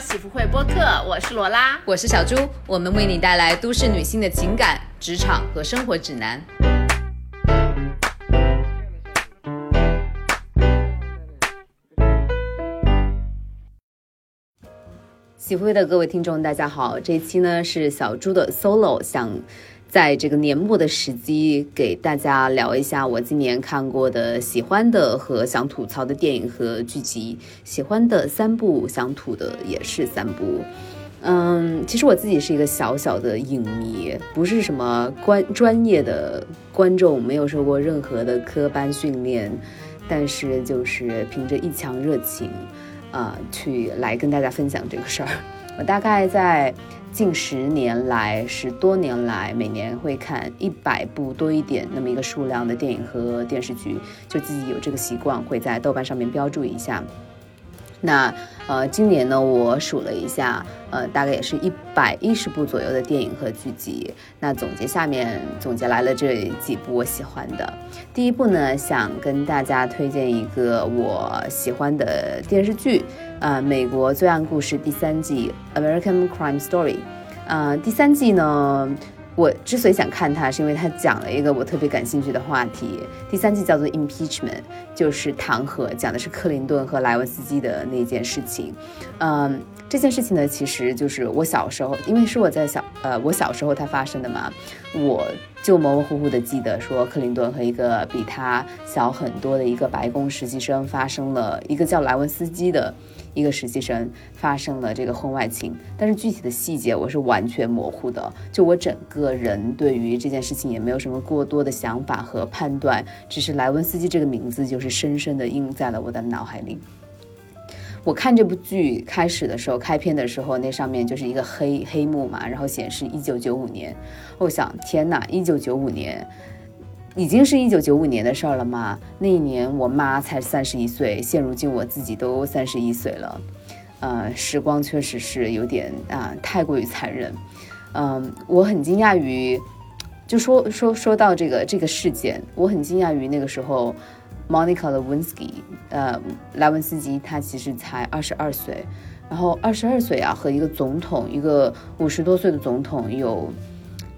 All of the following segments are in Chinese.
喜福会播客，我是罗拉，我是小猪，我们为你带来都市女性的情感、职场和生活指南。喜福会的各位听众，大家好，这一期呢是小猪的 solo，想。在这个年末的时机，给大家聊一下我今年看过的喜欢的和想吐槽的电影和剧集。喜欢的三部，想吐的也是三部。嗯，其实我自己是一个小小的影迷，不是什么观专业的观众，没有受过任何的科班训练，但是就是凭着一腔热情，啊，去来跟大家分享这个事儿。我大概在。近十年来，十多年来，每年会看一百部多一点那么一个数量的电影和电视剧，就自己有这个习惯，会在豆瓣上面标注一下。那呃，今年呢，我数了一下，呃，大概也是一百一十部左右的电影和剧集。那总结下面总结来了这几部我喜欢的。第一部呢，想跟大家推荐一个我喜欢的电视剧，呃，《美国罪案故事》第三季《American Crime Story》。呃，第三季呢。我之所以想看它，是因为它讲了一个我特别感兴趣的话题。第三季叫做 Impeachment，就是弹劾，讲的是克林顿和莱文斯基的那件事情。嗯，这件事情呢，其实就是我小时候，因为是我在小呃我小时候它发生的嘛，我就模模糊糊的记得说克林顿和一个比他小很多的一个白宫实习生发生了一个叫莱文斯基的。一个实习生发生了这个婚外情，但是具体的细节我是完全模糊的。就我整个人对于这件事情也没有什么过多的想法和判断，只是莱文斯基这个名字就是深深的印在了我的脑海里。我看这部剧开始的时候，开篇的时候那上面就是一个黑黑幕嘛，然后显示一九九五年。我想，天哪，一九九五年。已经是一九九五年的事儿了嘛？那一年我妈才三十一岁，现如今我自己都三十一岁了，呃，时光确实是有点啊，太过于残忍。嗯，我很惊讶于，就说说说到这个这个事件，我很惊讶于那个时候，Monica Lewinsky，呃，莱文斯基他其实才二十二岁，然后二十二岁啊，和一个总统，一个五十多岁的总统有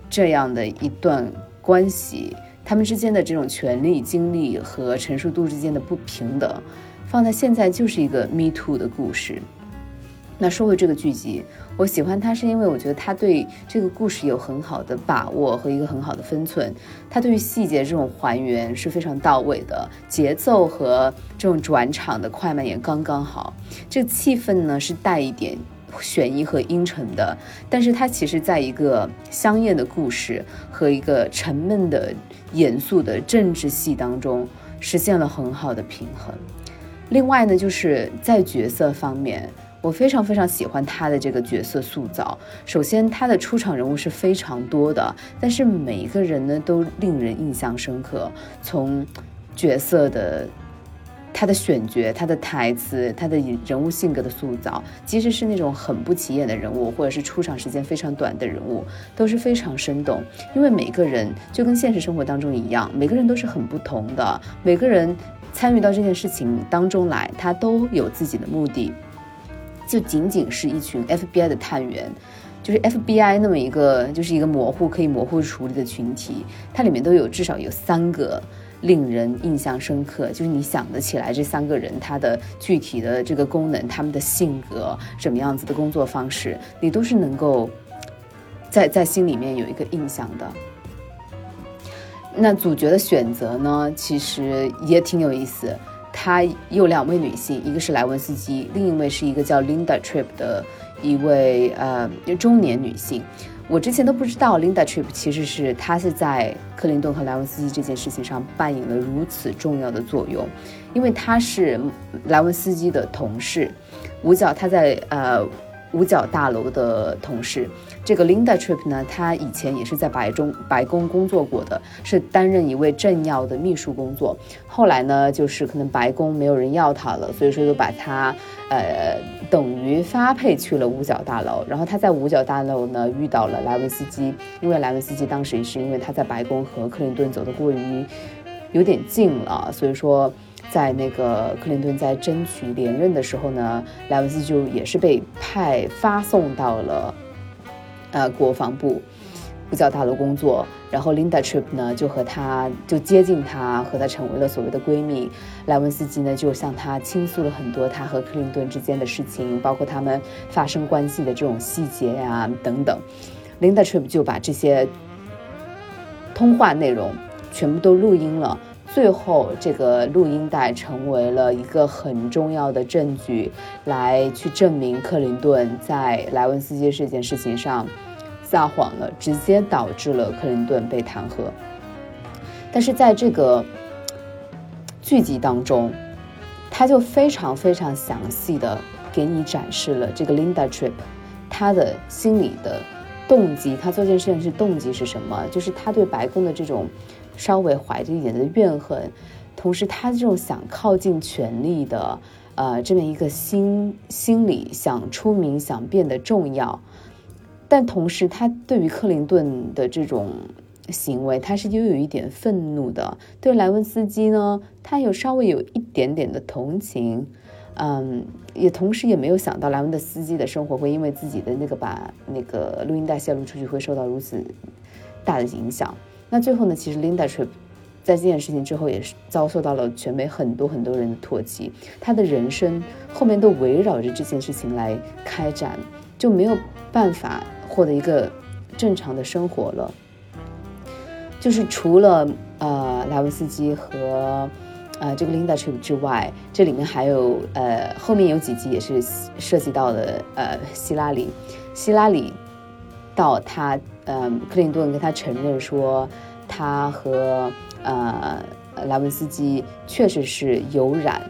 这样的一段关系。他们之间的这种权力、精力和陈述度之间的不平等，放在现在就是一个 Me Too 的故事。那说回这个剧集，我喜欢它是因为我觉得它对这个故事有很好的把握和一个很好的分寸，他对于细节这种还原是非常到位的，节奏和这种转场的快慢也刚刚好，这个气氛呢是带一点。悬疑和阴沉的，但是它其实在一个香艳的故事和一个沉闷的、严肃的政治戏当中，实现了很好的平衡。另外呢，就是在角色方面，我非常非常喜欢他的这个角色塑造。首先，他的出场人物是非常多的，但是每一个人呢都令人印象深刻。从角色的。他的选角、他的台词、他的人物性格的塑造，即使是那种很不起眼的人物，或者是出场时间非常短的人物，都是非常生动。因为每个人就跟现实生活当中一样，每个人都是很不同的。每个人参与到这件事情当中来，他都有自己的目的。就仅仅是一群 FBI 的探员，就是 FBI 那么一个，就是一个模糊可以模糊处理的群体，它里面都有至少有三个。令人印象深刻，就是你想得起来这三个人他的具体的这个功能，他们的性格什么样子的工作方式，你都是能够在在心里面有一个印象的。那主角的选择呢，其实也挺有意思。他有两位女性，一个是莱文斯基，另一位是一个叫 Linda Tripp 的一位呃中年女性。我之前都不知道，Linda Trip 其实是她是在克林顿和莱文斯基这件事情上扮演了如此重要的作用，因为她是莱文斯基的同事，五角他在呃。五角大楼的同事，这个 Linda Tripp 呢，她以前也是在白中白宫工作过的，是担任一位政要的秘书工作。后来呢，就是可能白宫没有人要她了，所以说就把她呃等于发配去了五角大楼。然后她在五角大楼呢遇到了莱文斯基，因为莱文斯基当时也是因为他在白宫和克林顿走得过于有点近了，所以说。在那个克林顿在争取连任的时候呢，莱文斯基就也是被派发送到了呃国防部不叫大楼工作。然后 Linda Tripp 呢就和他就接近他，和他成为了所谓的闺蜜。莱文斯基呢就向他倾诉了很多他和克林顿之间的事情，包括他们发生关系的这种细节呀等等。Linda Tripp 就把这些通话内容全部都录音了。最后，这个录音带成为了一个很重要的证据，来去证明克林顿在莱文斯基这件事情上。撒谎了，直接导致了克林顿被弹劾。但是在这个剧集当中，他就非常非常详细的给你展示了这个 Linda Trip，他的心理的动机，他做这件事情是动机是什么？就是他对白宫的这种稍微怀着一点的怨恨，同时他这种想靠近权力的呃这么一个心心理，想出名，想变得重要。但同时，他对于克林顿的这种行为，他是又有一点愤怒的。对莱文斯基呢，他有稍微有一点点的同情，嗯，也同时也没有想到莱文斯基的生活会因为自己的那个把那个录音带泄露出去会受到如此大的影响。那最后呢，其实 Linda Tripp 在这件事情之后也是遭受到了全美很多很多人的唾弃，他的人生后面都围绕着这件事情来开展，就没有办法。获得一个正常的生活了，就是除了呃莱文斯基和呃这个 linda trip 之外，这里面还有呃后面有几集也是涉及到的呃希拉里，希拉里到他呃克林顿跟他承认说他和呃莱文斯基确实是有染。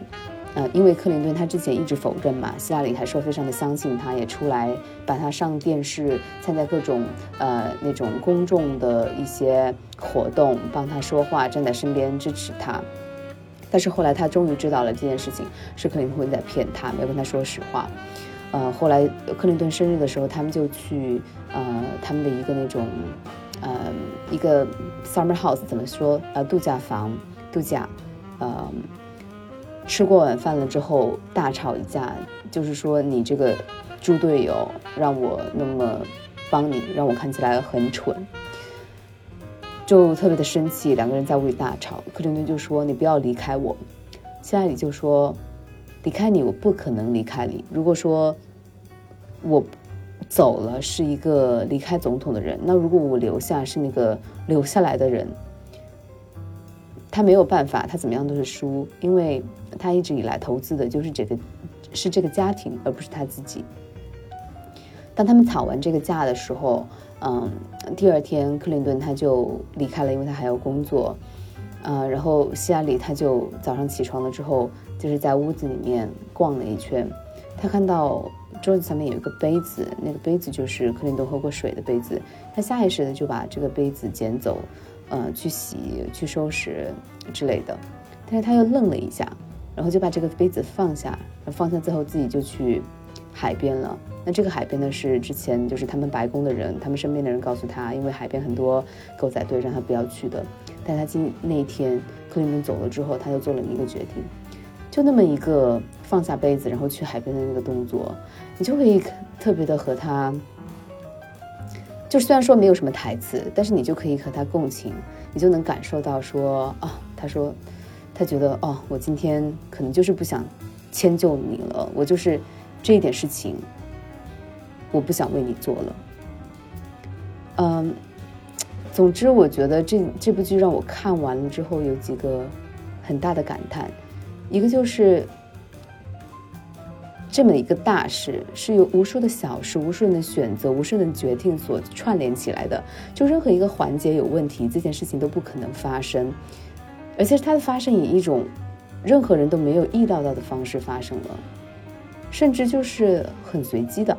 呃，因为克林顿他之前一直否认嘛，希拉里还说非常的相信他，也出来把他上电视，参加各种呃那种公众的一些活动，帮他说话，站在身边支持他。但是后来他终于知道了这件事情是克林顿在骗他，没有跟他说实话。呃，后来克林顿生日的时候，他们就去呃他们的一个那种呃一个 summer house 怎么说呃度假房度假，呃。吃过晚饭了之后大吵一架，就是说你这个猪队友让我那么帮你，让我看起来很蠢，就特别的生气。两个人在屋里大吵，克林顿就说：“你不要离开我。”希拉里就说：“离开你，我不可能离开你。如果说我走了是一个离开总统的人，那如果我留下是那个留下来的人。”他没有办法，他怎么样都是输，因为他一直以来投资的就是这个，是这个家庭，而不是他自己。当他们吵完这个架的时候，嗯，第二天克林顿他就离开了，因为他还要工作，呃，然后希拉里他就早上起床了之后，就是在屋子里面逛了一圈，他看到桌子上面有一个杯子，那个杯子就是克林顿喝过水的杯子，他下意识的就把这个杯子捡走。呃，去洗、去收拾之类的，但是他又愣了一下，然后就把这个杯子放下，放下之后自己就去海边了。那这个海边呢，是之前就是他们白宫的人，他们身边的人告诉他，因为海边很多狗仔队，让他不要去的。但他今那一天克林顿走了之后，他就做了一个决定，就那么一个放下杯子，然后去海边的那个动作，你就可以特别的和他。就虽然说没有什么台词，但是你就可以和他共情，你就能感受到说啊，他说，他觉得哦，我今天可能就是不想迁就你了，我就是这一点事情，我不想为你做了。嗯，总之我觉得这这部剧让我看完了之后有几个很大的感叹，一个就是。这么一个大事是由无数的小事、无数人的选择、无数人的决定所串联起来的。就任何一个环节有问题，这件事情都不可能发生，而且它的发生以一种任何人都没有意料到的方式发生了，甚至就是很随机的。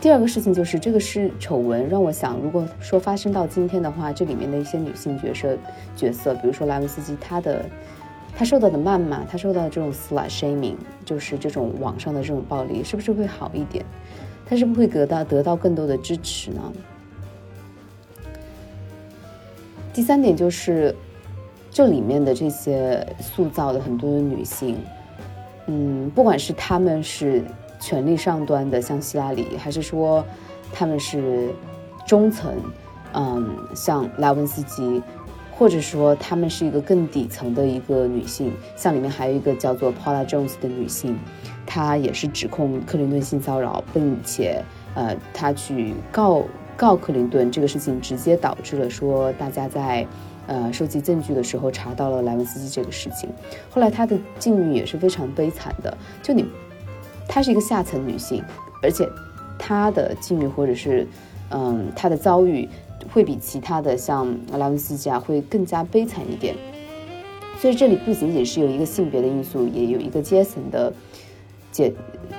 第二个事情就是这个是丑闻，让我想，如果说发生到今天的话，这里面的一些女性角色角色，比如说莱文斯基，她的。他受到的谩骂，他受到的这种 slut shaming，就是这种网上的这种暴力，是不是会好一点？他是不是会得到得到更多的支持呢？第三点就是，这里面的这些塑造的很多的女性，嗯，不管是她们是权力上端的，像希拉里，还是说她们是中层，嗯，像拉文斯基，或者说她们是一个更底层的一个女性，像里面还有一个叫做 Paula Jones 的女性，她也是指控克林顿性骚扰，并且呃，她去告告克林顿，这个事情直接导致了说大家在。呃，收集证据的时候查到了莱文斯基这个事情，后来她的境遇也是非常悲惨的。就你，她是一个下层女性，而且她的境遇或者是，嗯，她的遭遇会比其他的像莱文斯基啊会更加悲惨一点。所以这里不仅仅是有一个性别的因素，也有一个阶层的。解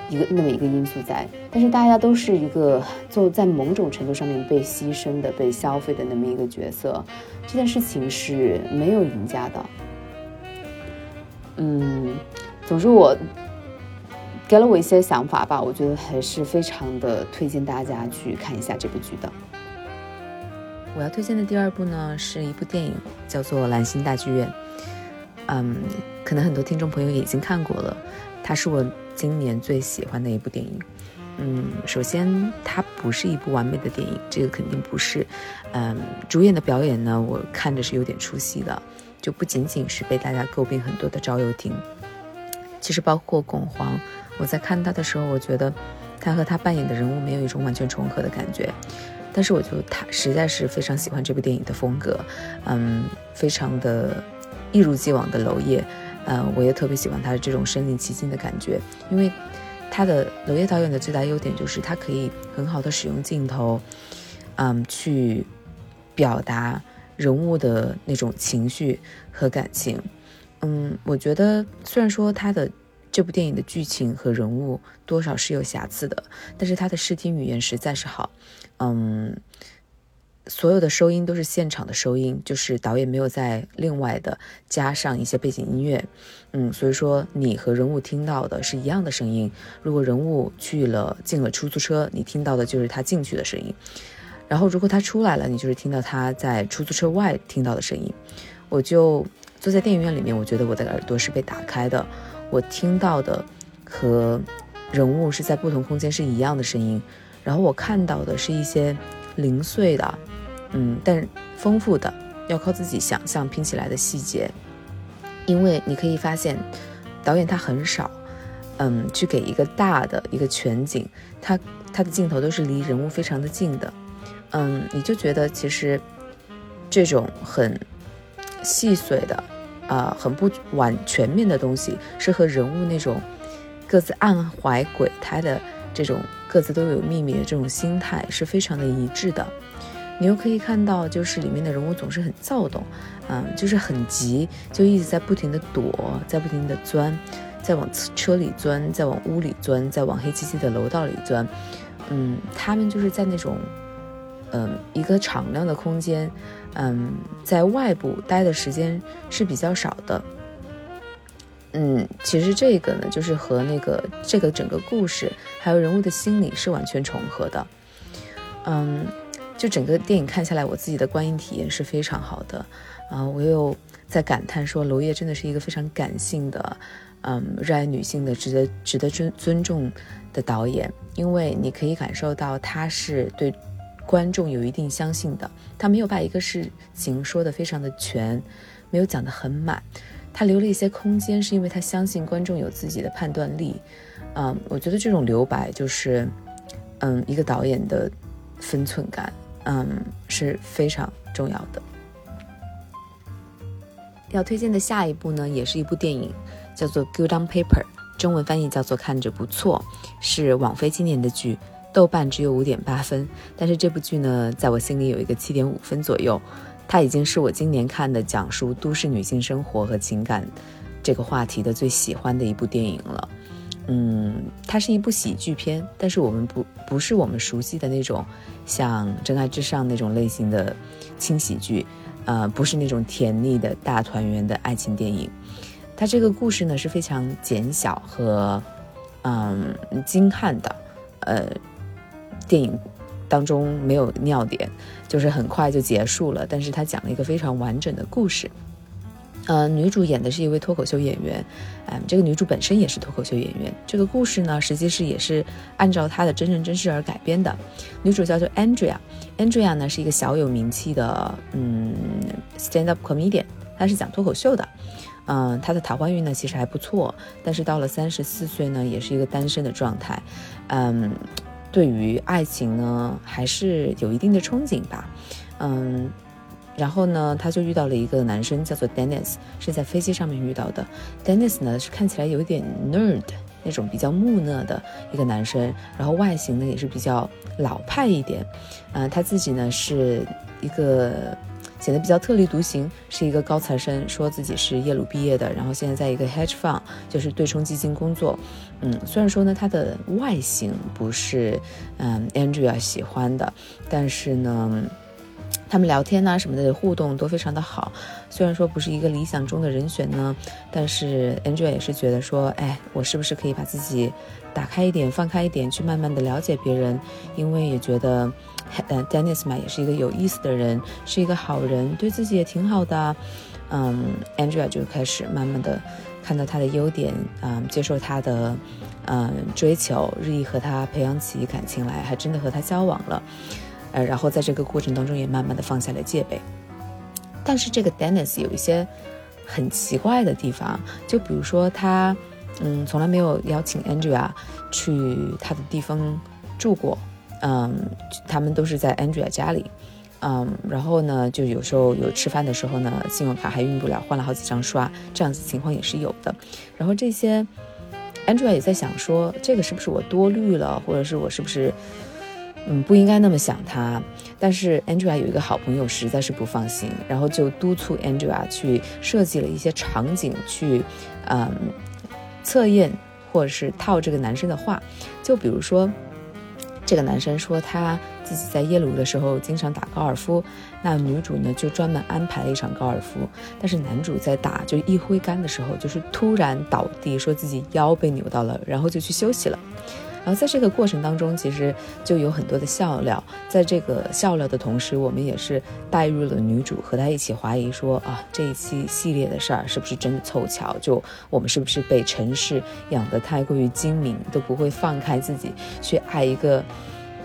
一个那么一个因素在，但是大家都是一个就在某种程度上面被牺牲的、被消费的那么一个角色，这件事情是没有赢家的。嗯，总之我给了我一些想法吧，我觉得还是非常的推荐大家去看一下这部剧的。我要推荐的第二部呢，是一部电影，叫做《蓝星大剧院》。嗯，可能很多听众朋友已经看过了，它是我。今年最喜欢的一部电影，嗯，首先它不是一部完美的电影，这个肯定不是，嗯，主演的表演呢，我看着是有点出戏的，就不仅仅是被大家诟病很多的赵又廷，其实包括巩皇，我在看他的时候，我觉得他和他扮演的人物没有一种完全重合的感觉，但是我就他实在是非常喜欢这部电影的风格，嗯，非常的一如既往的娄烨。嗯，我也特别喜欢他的这种身临其境的感觉，因为他的娄烨导演的最大优点就是他可以很好的使用镜头，嗯，去表达人物的那种情绪和感情。嗯，我觉得虽然说他的这部电影的剧情和人物多少是有瑕疵的，但是他的视听语言实在是好，嗯。所有的收音都是现场的收音，就是导演没有再另外的加上一些背景音乐，嗯，所以说你和人物听到的是一样的声音。如果人物去了进了出租车，你听到的就是他进去的声音；然后如果他出来了，你就是听到他在出租车外听到的声音。我就坐在电影院里面，我觉得我的耳朵是被打开的，我听到的和人物是在不同空间是一样的声音，然后我看到的是一些零碎的。嗯，但丰富的要靠自己想象拼起来的细节，因为你可以发现，导演他很少，嗯，去给一个大的一个全景，他他的镜头都是离人物非常的近的，嗯，你就觉得其实这种很细碎的，啊，很不完全面的东西，是和人物那种各自暗怀鬼胎的这种各自都有秘密的这种心态是非常的一致的。你又可以看到，就是里面的人物总是很躁动，嗯，就是很急，就一直在不停的躲，在不停的钻，在往车里钻，在往屋里钻，在往黑漆漆的楼道里钻，嗯，他们就是在那种，嗯，一个敞亮的空间，嗯，在外部待的时间是比较少的，嗯，其实这个呢，就是和那个这个整个故事还有人物的心理是完全重合的，嗯。就整个电影看下来，我自己的观影体验是非常好的，啊，我又在感叹说，娄烨真的是一个非常感性的，嗯，热爱女性的、值得值得尊尊重的导演，因为你可以感受到他是对观众有一定相信的，他没有把一个事情说的非常的全，没有讲的很满，他留了一些空间，是因为他相信观众有自己的判断力，嗯，我觉得这种留白就是，嗯，一个导演的分寸感。嗯，是非常重要的。要推荐的下一部呢，也是一部电影，叫做《Good on Paper》，中文翻译叫做“看着不错”，是网飞今年的剧，豆瓣只有五点八分。但是这部剧呢，在我心里有一个七点五分左右。它已经是我今年看的讲述都市女性生活和情感这个话题的最喜欢的一部电影了。嗯，它是一部喜剧片，但是我们不不是我们熟悉的那种像《真爱至上》那种类型的轻喜剧，呃，不是那种甜腻的大团圆的爱情电影。它这个故事呢是非常简小和嗯精悍的，呃，电影当中没有尿点，就是很快就结束了。但是她讲了一个非常完整的故事。呃，女主演的是一位脱口秀演员，嗯，这个女主本身也是脱口秀演员。这个故事呢，实际是也是按照她的真人真事而改编的。女主叫做 Andrea，Andrea 呢是一个小有名气的嗯 stand up comedian，她是讲脱口秀的。嗯，她的桃花运呢其实还不错，但是到了三十四岁呢，也是一个单身的状态。嗯，对于爱情呢，还是有一定的憧憬吧。嗯。然后呢，他就遇到了一个男生，叫做 Dennis，是在飞机上面遇到的。Dennis 呢是看起来有点 nerd 那种比较木讷的一个男生，然后外形呢也是比较老派一点。嗯，他自己呢是一个显得比较特立独行，是一个高材生，说自己是耶鲁毕业的，然后现在在一个 hedge fund，就是对冲基金工作。嗯，虽然说呢他的外形不是嗯 Andrea 喜欢的，但是呢。他们聊天呐什么的互动都非常的好，虽然说不是一个理想中的人选呢，但是 Angel 也是觉得说，哎，我是不是可以把自己打开一点，放开一点，去慢慢的了解别人，因为也觉得，呃，Dennis 嘛也是一个有意思的人，是一个好人，对自己也挺好的，嗯，Angela 就开始慢慢的看到他的优点，嗯，接受他的，嗯，追求，日益和他培养起感情来，还真的和他交往了。呃，然后在这个过程当中也慢慢的放下了戒备，但是这个 Dennis 有一些很奇怪的地方，就比如说他，嗯，从来没有邀请 Andrea 去他的地方住过，嗯，他们都是在 Andrea 家里，嗯，然后呢，就有时候有吃饭的时候呢，信用卡还用不了，换了好几张刷，这样子情况也是有的，然后这些 Andrea 也在想说，这个是不是我多虑了，或者是我是不是？嗯，不应该那么想他，但是 Angela 有一个好朋友实在是不放心，然后就督促 Angela 去设计了一些场景，去，嗯，测验或者是套这个男生的话，就比如说，这个男生说他自己在耶鲁的时候经常打高尔夫，那女主呢就专门安排了一场高尔夫，但是男主在打就一挥杆的时候，就是突然倒地，说自己腰被扭到了，然后就去休息了。然后在这个过程当中，其实就有很多的笑料。在这个笑料的同时，我们也是带入了女主，和她一起怀疑说啊，这一期系列的事儿是不是真的凑巧？就我们是不是被城市养得太过于精明，都不会放开自己去爱一个，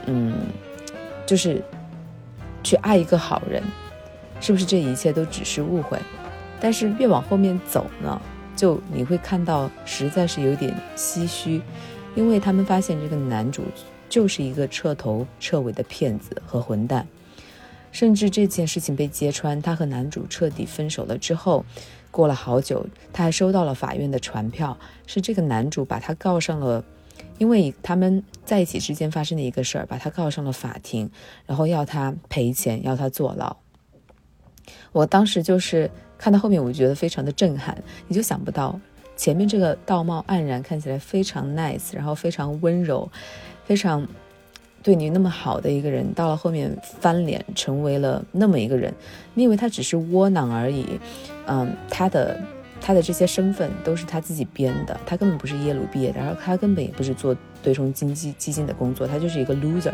嗯，就是去爱一个好人，是不是这一切都只是误会？但是越往后面走呢，就你会看到，实在是有点唏嘘。因为他们发现这个男主就是一个彻头彻尾的骗子和混蛋，甚至这件事情被揭穿，他和男主彻底分手了之后，过了好久，他还收到了法院的传票，是这个男主把他告上了，因为他们在一起之间发生的一个事儿，把他告上了法庭，然后要他赔钱，要他坐牢。我当时就是看到后面，我觉得非常的震撼，你就想不到。前面这个道貌岸然，看起来非常 nice，然后非常温柔，非常对你那么好的一个人，到了后面翻脸成为了那么一个人。你以为他只是窝囊而已？嗯，他的他的这些身份都是他自己编的，他根本不是耶鲁毕业的，然后他根本也不是做对冲经济基金的工作，他就是一个 loser。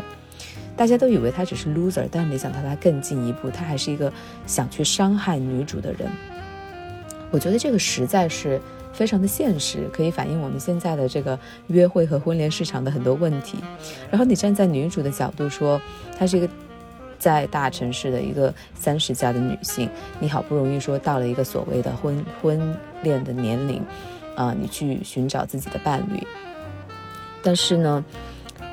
大家都以为他只是 loser，但是没想到他更进一步，他还是一个想去伤害女主的人。我觉得这个实在是。非常的现实，可以反映我们现在的这个约会和婚恋市场的很多问题。然后你站在女主的角度说，她是一个在大城市的一个三十加的女性，你好不容易说到了一个所谓的婚婚恋的年龄，啊，你去寻找自己的伴侣，但是呢。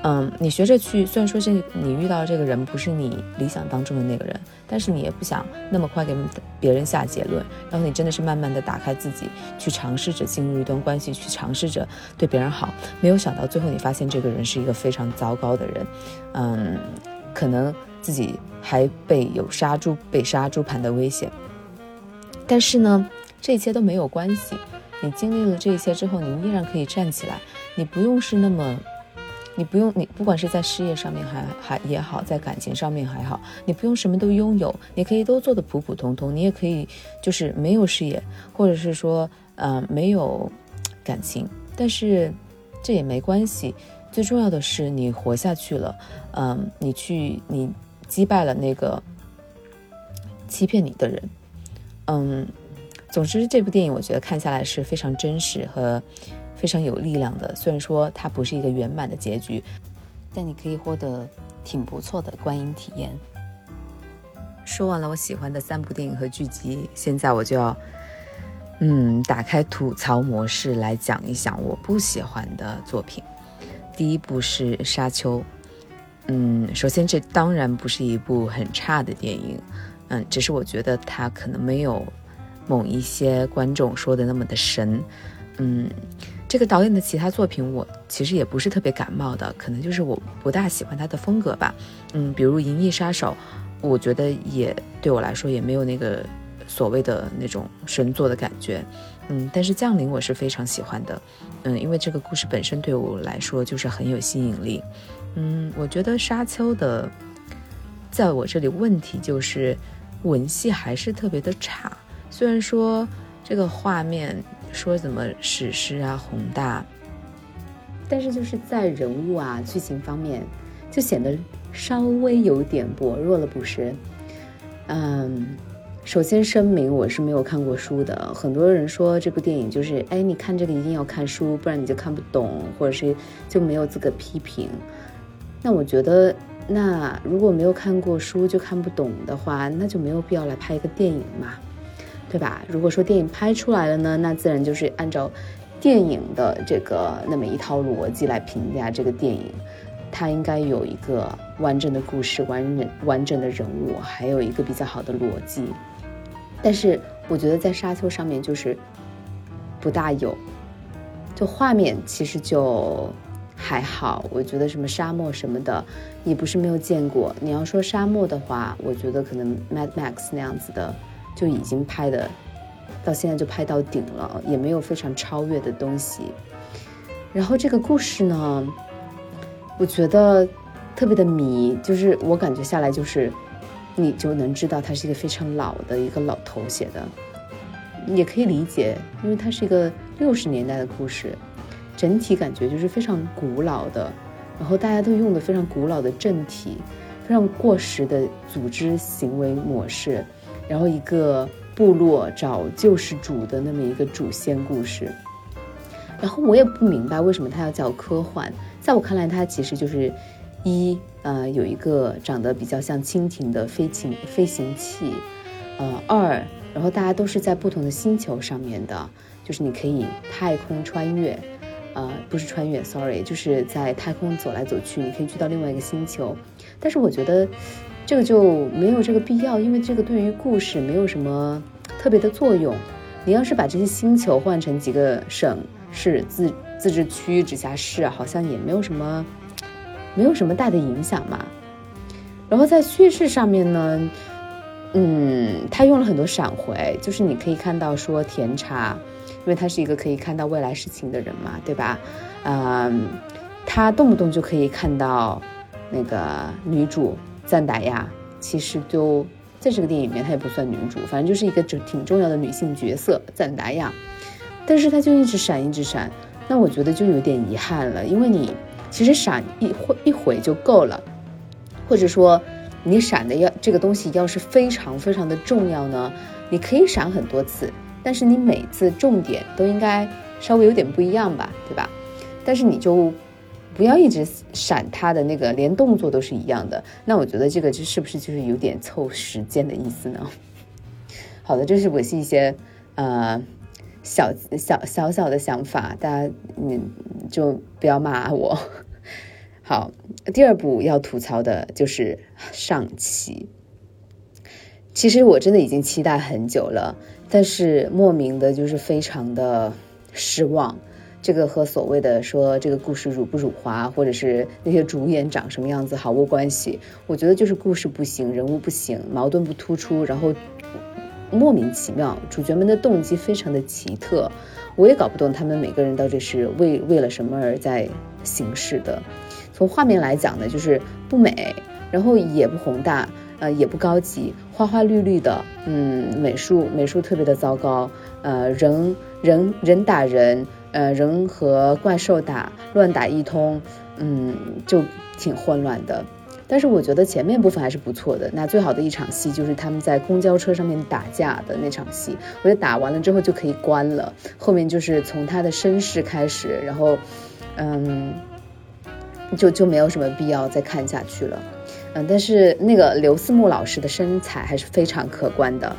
嗯，你学着去，虽然说这你遇到这个人不是你理想当中的那个人，但是你也不想那么快给别人下结论，然后你真的是慢慢的打开自己，去尝试着进入一段关系，去尝试着对别人好，没有想到最后你发现这个人是一个非常糟糕的人，嗯，可能自己还被有杀猪被杀猪盘的危险，但是呢，这一切都没有关系，你经历了这一切之后，你依然可以站起来，你不用是那么。你不用，你不管是在事业上面还还也好，在感情上面还好，你不用什么都拥有，你可以都做的普普通通，你也可以就是没有事业，或者是说，呃，没有感情，但是这也没关系，最重要的是你活下去了，嗯，你去你击败了那个欺骗你的人，嗯，总之，这部电影我觉得看下来是非常真实和非常有力量的。虽然说它不是一个圆满的结局，但你可以获得挺不错的观影体验。说完了我喜欢的三部电影和剧集，现在我就要，嗯，打开吐槽模式来讲一讲我不喜欢的作品。第一部是《沙丘》，嗯，首先这当然不是一部很差的电影，嗯，只是我觉得它可能没有某一些观众说的那么的神，嗯，这个导演的其他作品我其实也不是特别感冒的，可能就是我不大喜欢他的风格吧，嗯，比如《银翼杀手》。我觉得也对我来说也没有那个所谓的那种神作的感觉，嗯，但是降临我是非常喜欢的，嗯，因为这个故事本身对我来说就是很有吸引力，嗯，我觉得沙丘的，在我这里问题就是文戏还是特别的差，虽然说这个画面说怎么史诗啊宏大，但是就是在人物啊剧情方面就显得。稍微有点薄弱了，不是？嗯，首先声明，我是没有看过书的。很多人说这部电影就是，哎，你看这个一定要看书，不然你就看不懂，或者是就没有资格批评。那我觉得，那如果没有看过书就看不懂的话，那就没有必要来拍一个电影嘛，对吧？如果说电影拍出来了呢，那自然就是按照电影的这个那么一套逻辑来评价这个电影。它应该有一个完整的故事、完整完整的人物，还有一个比较好的逻辑。但是我觉得在沙丘上面就是不大有，就画面其实就还好。我觉得什么沙漠什么的也不是没有见过。你要说沙漠的话，我觉得可能 Mad Max 那样子的就已经拍的到现在就拍到顶了，也没有非常超越的东西。然后这个故事呢？我觉得特别的迷，就是我感觉下来就是，你就能知道他是一个非常老的一个老头写的，也可以理解，因为它是一个六十年代的故事，整体感觉就是非常古老的，然后大家都用的非常古老的政体，非常过时的组织行为模式，然后一个部落找救世主的那么一个主线故事，然后我也不明白为什么它要叫科幻。在我看来，它其实就是一呃有一个长得比较像蜻蜓的飞行飞行器，呃二，然后大家都是在不同的星球上面的，就是你可以太空穿越，呃不是穿越，sorry，就是在太空走来走去，你可以去到另外一个星球。但是我觉得这个就没有这个必要，因为这个对于故事没有什么特别的作用。你要是把这些星球换成几个省市自。自治区、直辖市好像也没有什么，没有什么大的影响嘛。然后在叙事上面呢，嗯，他用了很多闪回，就是你可以看到说甜茶，因为他是一个可以看到未来事情的人嘛，对吧？嗯，他动不动就可以看到那个女主赞达亚，其实就在这个电影里面她也不算女主，反正就是一个就挺重要的女性角色赞达亚，但是她就一直闪，一直闪。那我觉得就有点遗憾了，因为你其实闪一会一回就够了，或者说你闪的要这个东西要是非常非常的重要呢，你可以闪很多次，但是你每次重点都应该稍微有点不一样吧，对吧？但是你就不要一直闪他的那个，连动作都是一样的，那我觉得这个就是不是就是有点凑时间的意思呢？好的，这是我是一些呃。小小小小的想法，大家嗯就不要骂我。好，第二步要吐槽的就是上期。其实我真的已经期待很久了，但是莫名的就是非常的失望。这个和所谓的说这个故事辱不辱华，或者是那些主演长什么样子毫无关系。我觉得就是故事不行，人物不行，矛盾不突出，然后。莫名其妙，主角们的动机非常的奇特，我也搞不懂他们每个人到底是为为了什么而在行事的。从画面来讲呢，就是不美，然后也不宏大，呃，也不高级，花花绿绿的，嗯，美术美术特别的糟糕，呃，人人人打人，呃，人和怪兽打乱打一通，嗯，就挺混乱的。但是我觉得前面部分还是不错的。那最好的一场戏就是他们在公交车上面打架的那场戏，我觉得打完了之后就可以关了。后面就是从他的身世开始，然后，嗯，就就没有什么必要再看下去了。嗯，但是那个刘思慕老师的身材还是非常可观的。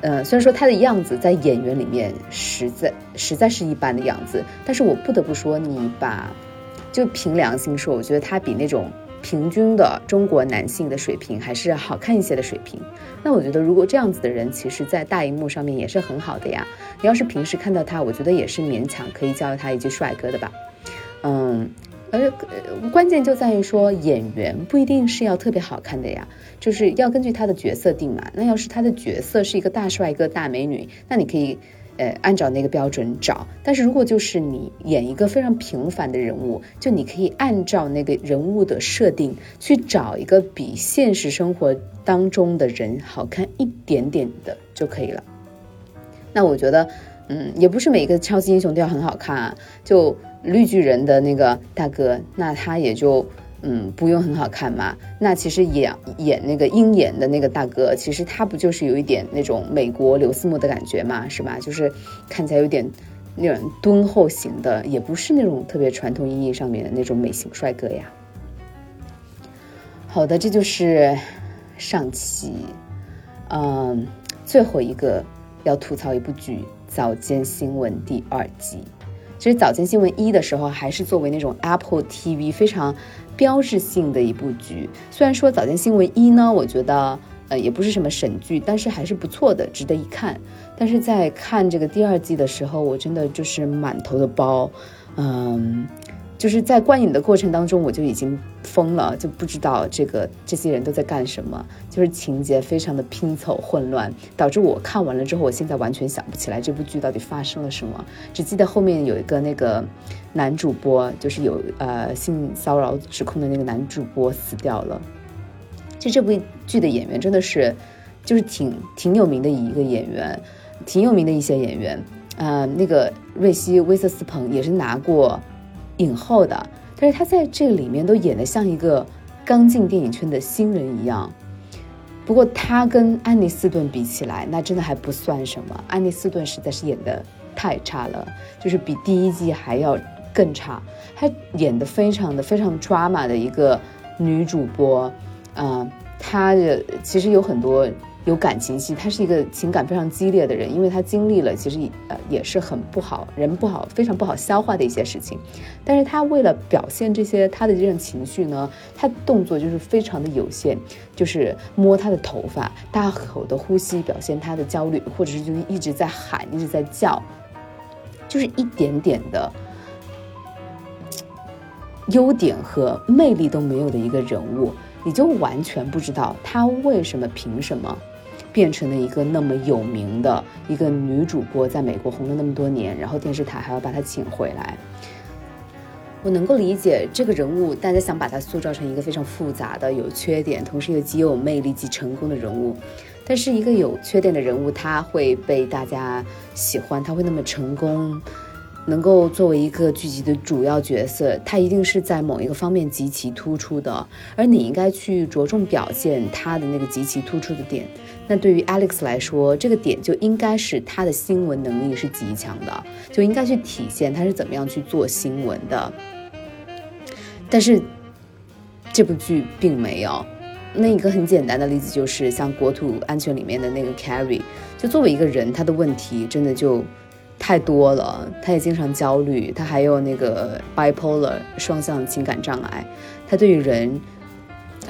呃，虽然说他的样子在演员里面实在实在是一般的样子，但是我不得不说，你把就凭良心说，我觉得他比那种平均的中国男性的水平还是好看一些的水平。那我觉得，如果这样子的人，其实在大荧幕上面也是很好的呀。你要是平时看到他，我觉得也是勉强可以叫他一句帅哥的吧。嗯。而关键就在于说，演员不一定是要特别好看的呀，就是要根据他的角色定嘛。那要是他的角色是一个大帅哥、大美女，那你可以，呃，按照那个标准找。但是如果就是你演一个非常平凡的人物，就你可以按照那个人物的设定去找一个比现实生活当中的人好看一点点的就可以了。那我觉得，嗯，也不是每个超级英雄都要很好看啊，就。绿巨人的那个大哥，那他也就嗯不用很好看嘛。那其实演演那个鹰眼的那个大哥，其实他不就是有一点那种美国刘思慕的感觉嘛，是吧？就是看起来有点那种敦厚型的，也不是那种特别传统意义上面的那种美型帅哥呀。好的，这就是上期，嗯，最后一个要吐槽一部剧《早间新闻》第二季。其实早间新闻一的时候，还是作为那种 Apple TV 非常标志性的一部剧。虽然说早间新闻一呢，我觉得呃也不是什么神剧，但是还是不错的，值得一看。但是在看这个第二季的时候，我真的就是满头的包，嗯。就是在观影的过程当中，我就已经疯了，就不知道这个这些人都在干什么，就是情节非常的拼凑混乱，导致我看完了之后，我现在完全想不起来这部剧到底发生了什么，只记得后面有一个那个男主播，就是有呃性骚扰指控的那个男主播死掉了。其实这部剧的演员真的是，就是挺挺有名的一个演员，挺有名的一些演员，呃，那个瑞希威瑟斯彭也是拿过。影后的，但是他在这里面都演得像一个刚进电影圈的新人一样。不过他跟安妮斯顿比起来，那真的还不算什么。安妮斯顿实在是演得太差了，就是比第一季还要更差。她演得非常的非常 drama 的一个女主播，嗯，她的其实有很多。有感情戏，他是一个情感非常激烈的人，因为他经历了其实呃也是很不好，人不好，非常不好消化的一些事情。但是他为了表现这些他的这种情绪呢，他动作就是非常的有限，就是摸他的头发，大口的呼吸，表现他的焦虑，或者是就是一直在喊，一直在叫，就是一点点的优点和魅力都没有的一个人物，你就完全不知道他为什么凭什么。变成了一个那么有名的一个女主播，在美国红了那么多年，然后电视台还要把她请回来。我能够理解这个人物，大家想把她塑造成一个非常复杂的、有缺点，同时又极有魅力、极成功的人物。但是一个有缺点的人物，她会被大家喜欢，她会那么成功。能够作为一个剧集的主要角色，他一定是在某一个方面极其突出的，而你应该去着重表现他的那个极其突出的点。那对于 Alex 来说，这个点就应该是他的新闻能力是极强的，就应该去体现他是怎么样去做新闻的。但是这部剧并没有。那一个很简单的例子就是像国土安全里面的那个 Carrie，就作为一个人，他的问题真的就。太多了，他也经常焦虑，他还有那个 bipolar 双向情感障碍，他对于人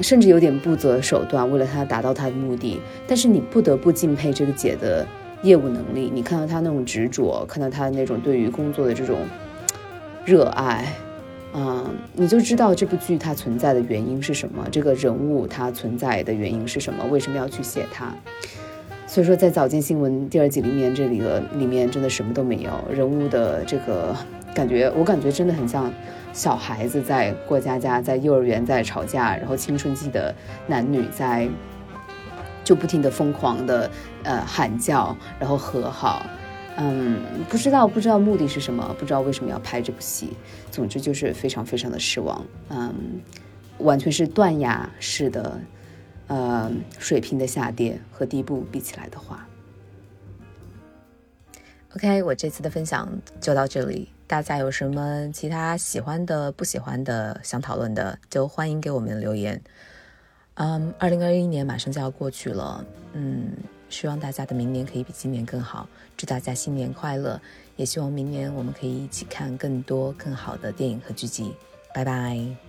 甚至有点不择手段，为了他达到他的目的。但是你不得不敬佩这个姐的业务能力，你看到她那种执着，看到她那种对于工作的这种热爱，嗯，你就知道这部剧它存在的原因是什么，这个人物它存在的原因是什么，为什么要去写它。所以说，在早间新闻第二季里面，这里的里面真的什么都没有，人物的这个感觉，我感觉真的很像小孩子在过家家，在幼儿园在吵架，然后青春期的男女在就不停的疯狂的呃喊叫，然后和好，嗯，不知道不知道目的是什么，不知道为什么要拍这部戏，总之就是非常非常的失望，嗯。完全是断崖式的，呃，水平的下跌和第一部比起来的话。OK，我这次的分享就到这里。大家有什么其他喜欢的、不喜欢的、想讨论的，就欢迎给我们留言。嗯，二零二一年马上就要过去了，嗯，希望大家的明年可以比今年更好。祝大家新年快乐，也希望明年我们可以一起看更多更好的电影和剧集。拜拜。